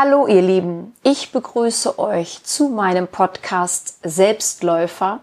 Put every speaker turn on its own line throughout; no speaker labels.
Hallo ihr Lieben, ich begrüße euch zu meinem Podcast Selbstläufer,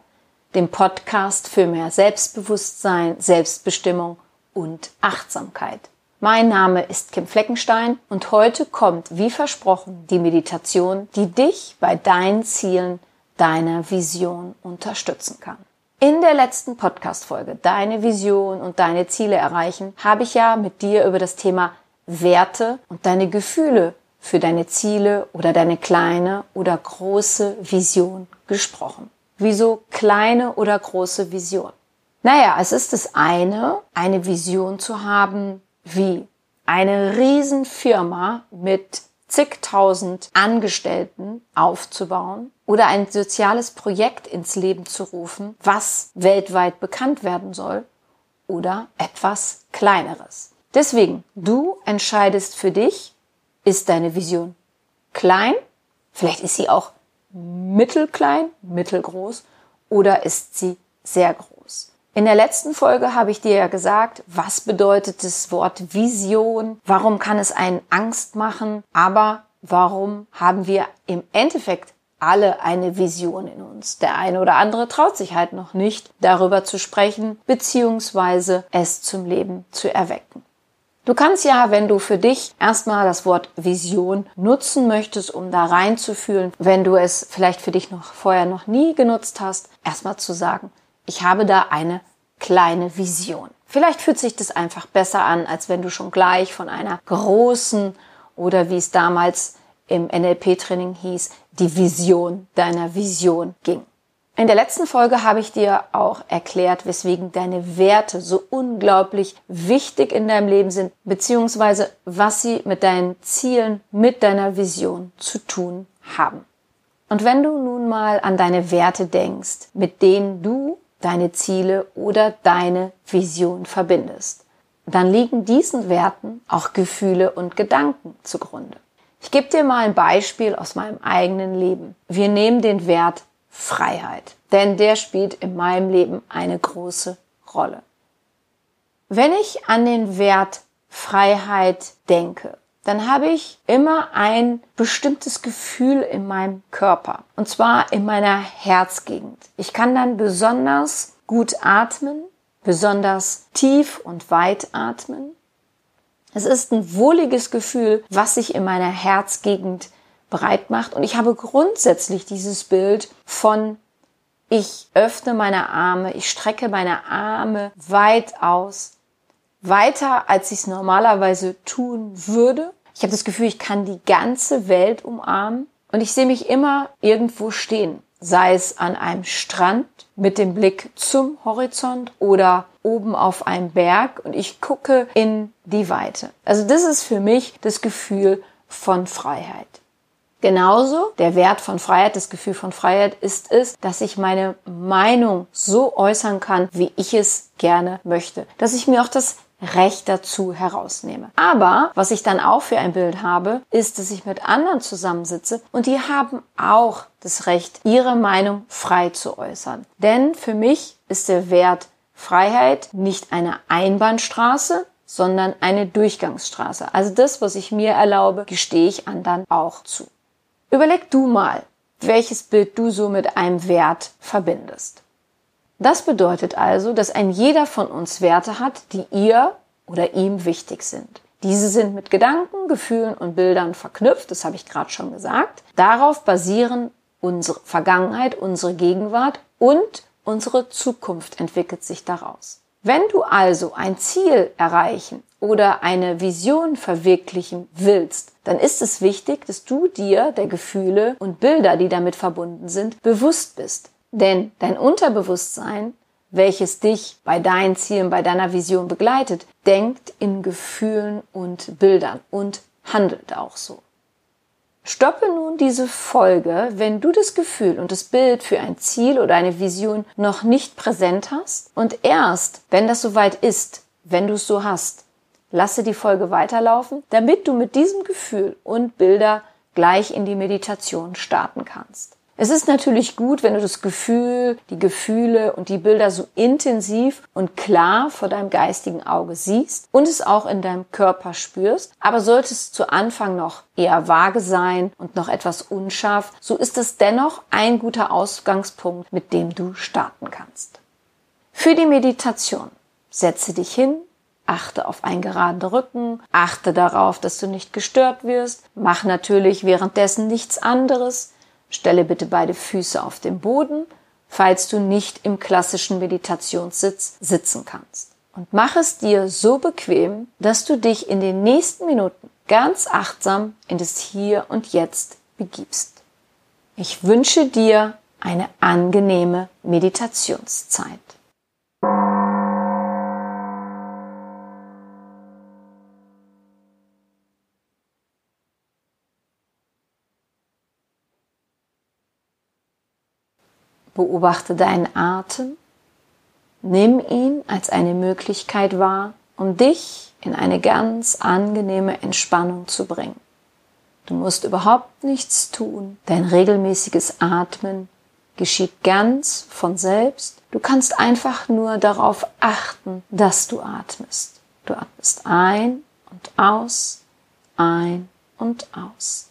dem Podcast für mehr Selbstbewusstsein, Selbstbestimmung und Achtsamkeit. Mein Name ist Kim Fleckenstein und heute kommt, wie versprochen, die Meditation, die dich bei deinen Zielen, deiner Vision unterstützen kann. In der letzten Podcast-Folge Deine Vision und deine Ziele erreichen, habe ich ja mit dir über das Thema Werte und deine Gefühle für deine Ziele oder deine kleine oder große Vision gesprochen. Wieso kleine oder große Vision? Naja, es ist das eine, eine Vision zu haben, wie eine Riesenfirma mit zigtausend Angestellten aufzubauen oder ein soziales Projekt ins Leben zu rufen, was weltweit bekannt werden soll oder etwas Kleineres. Deswegen, du entscheidest für dich, ist deine Vision klein, vielleicht ist sie auch mittelklein, mittelgroß oder ist sie sehr groß. In der letzten Folge habe ich dir ja gesagt, was bedeutet das Wort Vision, warum kann es einen Angst machen, aber warum haben wir im Endeffekt alle eine Vision in uns. Der eine oder andere traut sich halt noch nicht, darüber zu sprechen, beziehungsweise es zum Leben zu erwecken. Du kannst ja, wenn du für dich erstmal das Wort Vision nutzen möchtest, um da reinzufühlen, wenn du es vielleicht für dich noch vorher noch nie genutzt hast, erstmal zu sagen, ich habe da eine kleine Vision. Vielleicht fühlt sich das einfach besser an, als wenn du schon gleich von einer großen oder wie es damals im NLP-Training hieß, die Vision deiner Vision ging. In der letzten Folge habe ich dir auch erklärt, weswegen deine Werte so unglaublich wichtig in deinem Leben sind, beziehungsweise was sie mit deinen Zielen, mit deiner Vision zu tun haben. Und wenn du nun mal an deine Werte denkst, mit denen du deine Ziele oder deine Vision verbindest, dann liegen diesen Werten auch Gefühle und Gedanken zugrunde. Ich gebe dir mal ein Beispiel aus meinem eigenen Leben. Wir nehmen den Wert Freiheit, denn der spielt in meinem Leben eine große Rolle. Wenn ich an den Wert Freiheit denke, dann habe ich immer ein bestimmtes Gefühl in meinem Körper. Und zwar in meiner Herzgegend. Ich kann dann besonders gut atmen, besonders tief und weit atmen. Es ist ein wohliges Gefühl, was sich in meiner Herzgegend breit macht. Und ich habe grundsätzlich dieses Bild von ich öffne meine Arme, ich strecke meine Arme weit aus, weiter als ich es normalerweise tun würde. Ich habe das Gefühl, ich kann die ganze Welt umarmen und ich sehe mich immer irgendwo stehen, sei es an einem Strand mit dem Blick zum Horizont oder oben auf einem Berg und ich gucke in die Weite. Also das ist für mich das Gefühl von Freiheit. Genauso der Wert von Freiheit, das Gefühl von Freiheit ist es, dass ich meine Meinung so äußern kann, wie ich es gerne möchte. Dass ich mir auch das Recht dazu herausnehme. Aber was ich dann auch für ein Bild habe, ist, dass ich mit anderen zusammensitze und die haben auch das Recht, ihre Meinung frei zu äußern. Denn für mich ist der Wert Freiheit nicht eine Einbahnstraße, sondern eine Durchgangsstraße. Also das, was ich mir erlaube, gestehe ich anderen auch zu. Überleg du mal, welches Bild du so mit einem Wert verbindest. Das bedeutet also, dass ein jeder von uns Werte hat, die ihr oder ihm wichtig sind. Diese sind mit Gedanken, Gefühlen und Bildern verknüpft, das habe ich gerade schon gesagt. Darauf basieren unsere Vergangenheit, unsere Gegenwart und unsere Zukunft entwickelt sich daraus. Wenn du also ein Ziel erreichen oder eine Vision verwirklichen willst, dann ist es wichtig, dass du dir der Gefühle und Bilder, die damit verbunden sind, bewusst bist. Denn dein Unterbewusstsein, welches dich bei deinen Zielen, bei deiner Vision begleitet, denkt in Gefühlen und Bildern und handelt auch so. Stoppe nun diese Folge, wenn du das Gefühl und das Bild für ein Ziel oder eine Vision noch nicht präsent hast und erst, wenn das soweit ist, wenn du es so hast, lasse die Folge weiterlaufen, damit du mit diesem Gefühl und Bilder gleich in die Meditation starten kannst. Es ist natürlich gut, wenn du das Gefühl, die Gefühle und die Bilder so intensiv und klar vor deinem geistigen Auge siehst und es auch in deinem Körper spürst. Aber sollte es zu Anfang noch eher vage sein und noch etwas unscharf, so ist es dennoch ein guter Ausgangspunkt, mit dem du starten kannst. Für die Meditation setze dich hin, achte auf einen geraden Rücken, achte darauf, dass du nicht gestört wirst, mach natürlich währenddessen nichts anderes, Stelle bitte beide Füße auf den Boden, falls du nicht im klassischen Meditationssitz sitzen kannst. Und mach es dir so bequem, dass du dich in den nächsten Minuten ganz achtsam in das Hier und Jetzt begibst. Ich wünsche dir eine angenehme Meditationszeit. Beobachte deinen Atem. Nimm ihn als eine Möglichkeit wahr, um dich in eine ganz angenehme Entspannung zu bringen. Du musst überhaupt nichts tun. Dein regelmäßiges Atmen geschieht ganz von selbst. Du kannst einfach nur darauf achten, dass du atmest. Du atmest ein und aus, ein und aus.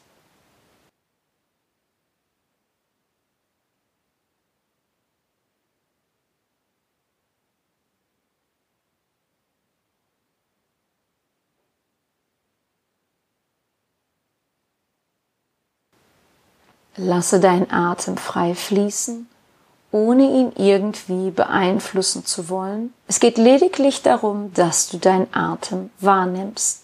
Lasse deinen Atem frei fließen, ohne ihn irgendwie beeinflussen zu wollen. Es geht lediglich darum, dass du deinen Atem wahrnimmst.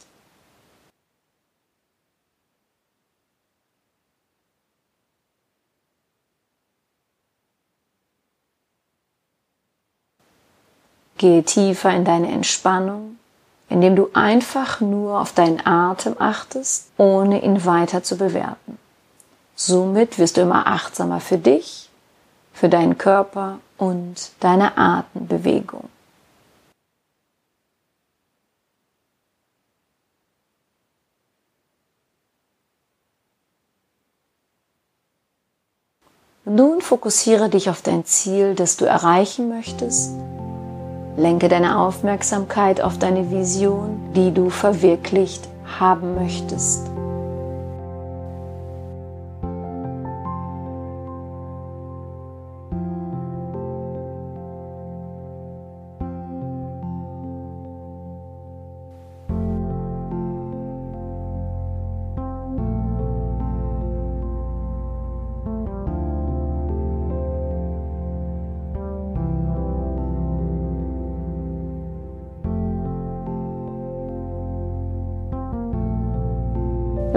Gehe tiefer in deine Entspannung, indem du einfach nur auf deinen Atem achtest, ohne ihn weiter zu bewerten. Somit wirst du immer achtsamer für dich, für deinen Körper und deine Atembewegung. Nun fokussiere dich auf dein Ziel, das du erreichen möchtest. Lenke deine Aufmerksamkeit auf deine Vision, die du verwirklicht haben möchtest.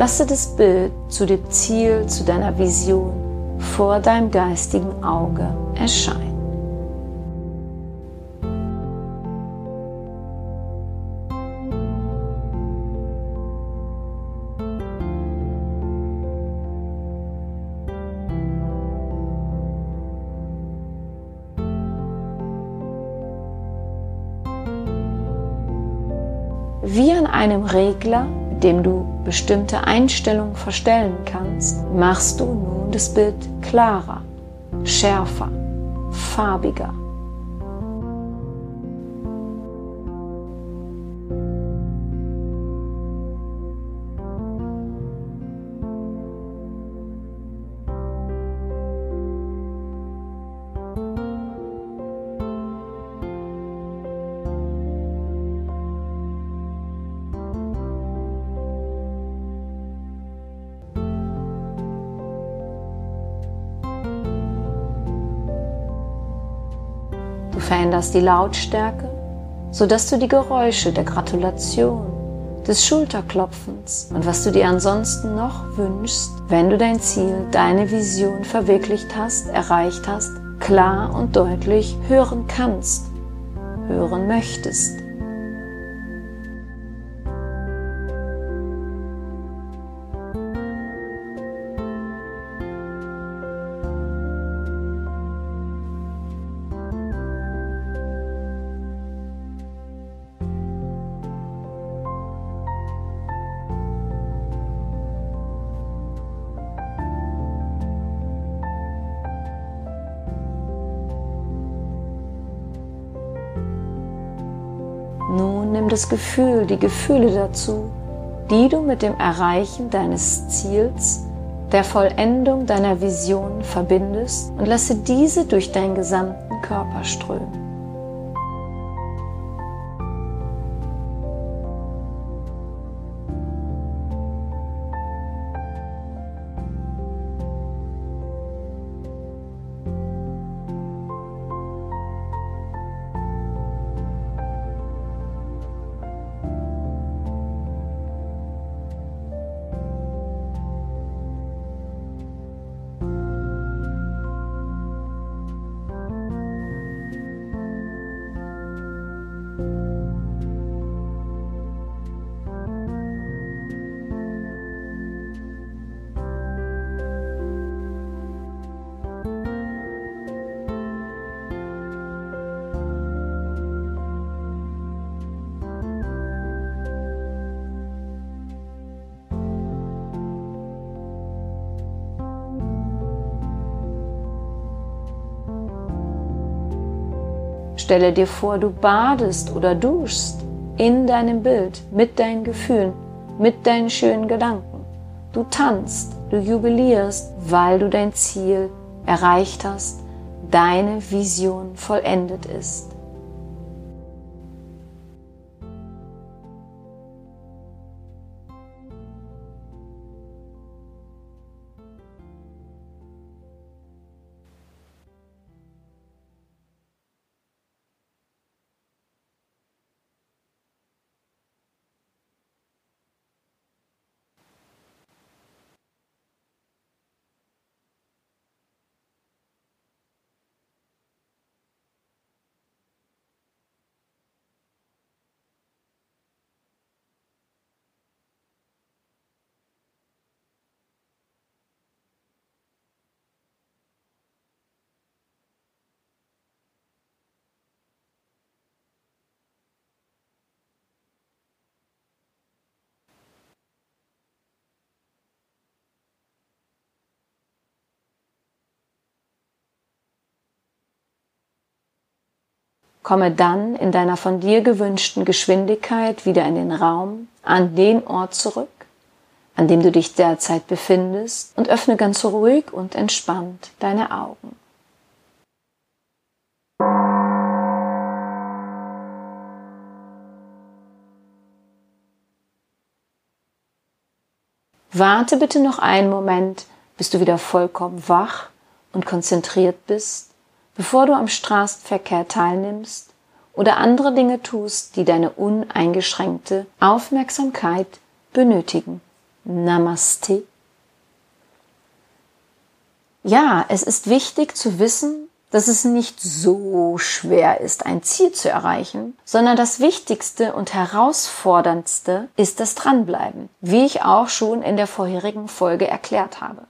Lasse das Bild zu dem Ziel, zu deiner Vision vor deinem geistigen Auge erscheinen. Wie an einem Regler dem du bestimmte Einstellungen verstellen kannst, machst du nun das Bild klarer, schärfer, farbiger. Veränderst die Lautstärke, sodass du die Geräusche der Gratulation, des Schulterklopfens und was du dir ansonsten noch wünschst, wenn du dein Ziel, deine Vision verwirklicht hast, erreicht hast, klar und deutlich hören kannst, hören möchtest. Nun nimm das Gefühl, die Gefühle dazu, die du mit dem Erreichen deines Ziels, der Vollendung deiner Vision verbindest und lasse diese durch deinen gesamten Körper strömen. Stelle dir vor, du badest oder duschst in deinem Bild mit deinen Gefühlen, mit deinen schönen Gedanken. Du tanzt, du jubilierst, weil du dein Ziel erreicht hast, deine Vision vollendet ist. Komme dann in deiner von dir gewünschten Geschwindigkeit wieder in den Raum, an den Ort zurück, an dem du dich derzeit befindest und öffne ganz ruhig und entspannt deine Augen. Warte bitte noch einen Moment, bis du wieder vollkommen wach und konzentriert bist bevor du am Straßenverkehr teilnimmst oder andere Dinge tust, die deine uneingeschränkte Aufmerksamkeit benötigen. Namaste. Ja, es ist wichtig zu wissen, dass es nicht so schwer ist, ein Ziel zu erreichen, sondern das Wichtigste und Herausforderndste ist das Dranbleiben, wie ich auch schon in der vorherigen Folge erklärt habe.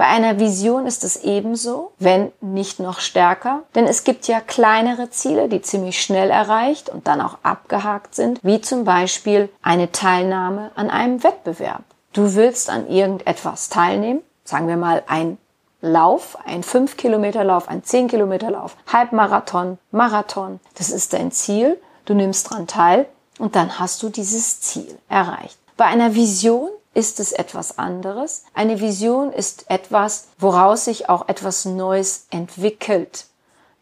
Bei einer Vision ist es ebenso, wenn nicht noch stärker, denn es gibt ja kleinere Ziele, die ziemlich schnell erreicht und dann auch abgehakt sind, wie zum Beispiel eine Teilnahme an einem Wettbewerb. Du willst an irgendetwas teilnehmen, sagen wir mal ein Lauf, ein 5 Kilometer Lauf, ein 10 Kilometer Lauf, Halbmarathon, Marathon. Das ist dein Ziel. Du nimmst dran teil und dann hast du dieses Ziel erreicht. Bei einer Vision ist es etwas anderes. Eine Vision ist etwas, woraus sich auch etwas Neues entwickelt.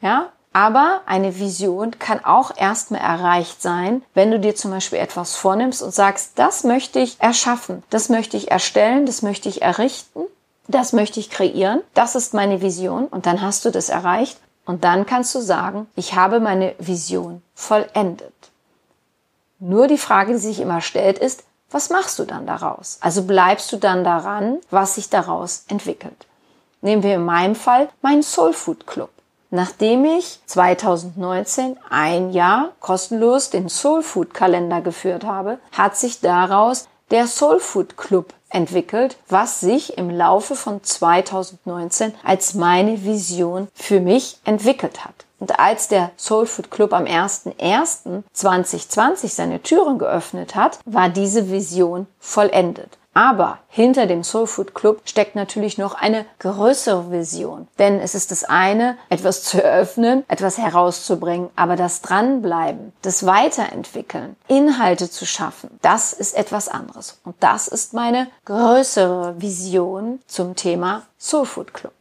Ja, aber eine Vision kann auch erstmal erreicht sein, wenn du dir zum Beispiel etwas vornimmst und sagst, das möchte ich erschaffen, das möchte ich erstellen, das möchte ich errichten, das möchte ich kreieren, das ist meine Vision und dann hast du das erreicht und dann kannst du sagen, ich habe meine Vision vollendet. Nur die Frage, die sich immer stellt, ist, was machst du dann daraus? Also bleibst du dann daran, was sich daraus entwickelt. Nehmen wir in meinem Fall meinen Soul Food Club. Nachdem ich 2019 ein Jahr kostenlos den Soul Food Kalender geführt habe, hat sich daraus der Soul Food Club entwickelt, was sich im Laufe von 2019 als meine Vision für mich entwickelt hat. Und als der Soul Food Club am 01.01.2020 seine Türen geöffnet hat, war diese Vision vollendet. Aber hinter dem Soul Food Club steckt natürlich noch eine größere Vision. Denn es ist das eine, etwas zu eröffnen, etwas herauszubringen, aber das Dranbleiben, das Weiterentwickeln, Inhalte zu schaffen, das ist etwas anderes. Und das ist meine größere Vision zum Thema Soul Food Club.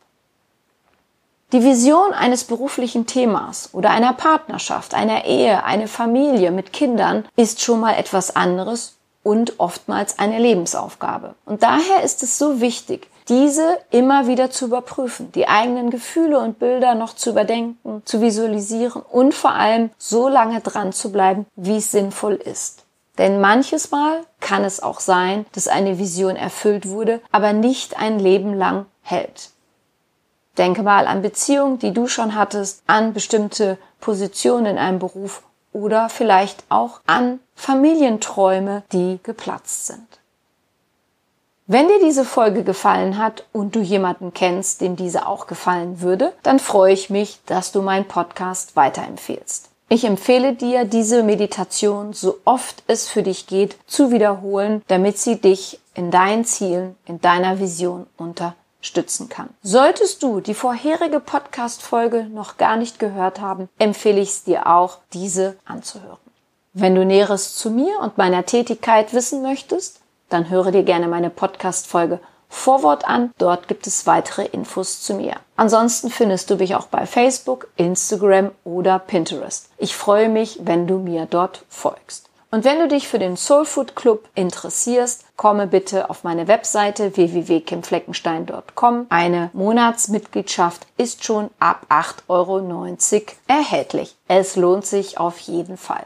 Die Vision eines beruflichen Themas oder einer Partnerschaft, einer Ehe, eine Familie mit Kindern ist schon mal etwas anderes und oftmals eine Lebensaufgabe. Und daher ist es so wichtig, diese immer wieder zu überprüfen, die eigenen Gefühle und Bilder noch zu überdenken, zu visualisieren und vor allem so lange dran zu bleiben, wie es sinnvoll ist. Denn manches Mal kann es auch sein, dass eine Vision erfüllt wurde, aber nicht ein Leben lang hält. Denke mal an Beziehungen, die du schon hattest, an bestimmte Positionen in einem Beruf oder vielleicht auch an Familienträume, die geplatzt sind. Wenn dir diese Folge gefallen hat und du jemanden kennst, dem diese auch gefallen würde, dann freue ich mich, dass du meinen Podcast weiterempfehlst. Ich empfehle dir, diese Meditation so oft es für dich geht zu wiederholen, damit sie dich in deinen Zielen, in deiner Vision unterstützen kann. Solltest du die vorherige Podcast-Folge noch gar nicht gehört haben, empfehle ich es dir auch, diese anzuhören. Wenn du Näheres zu mir und meiner Tätigkeit wissen möchtest, dann höre dir gerne meine Podcast-Folge Vorwort an. Dort gibt es weitere Infos zu mir. Ansonsten findest du mich auch bei Facebook, Instagram oder Pinterest. Ich freue mich, wenn du mir dort folgst. Und wenn du dich für den Soul Food Club interessierst, komme bitte auf meine Webseite www.kimfleckenstein.com. Eine Monatsmitgliedschaft ist schon ab 8,90 Euro erhältlich. Es lohnt sich auf jeden Fall.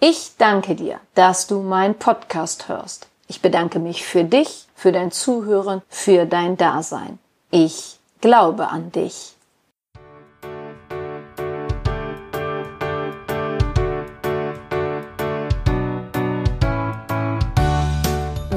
Ich danke dir, dass du meinen Podcast hörst. Ich bedanke mich für dich, für dein Zuhören, für dein Dasein. Ich glaube an dich.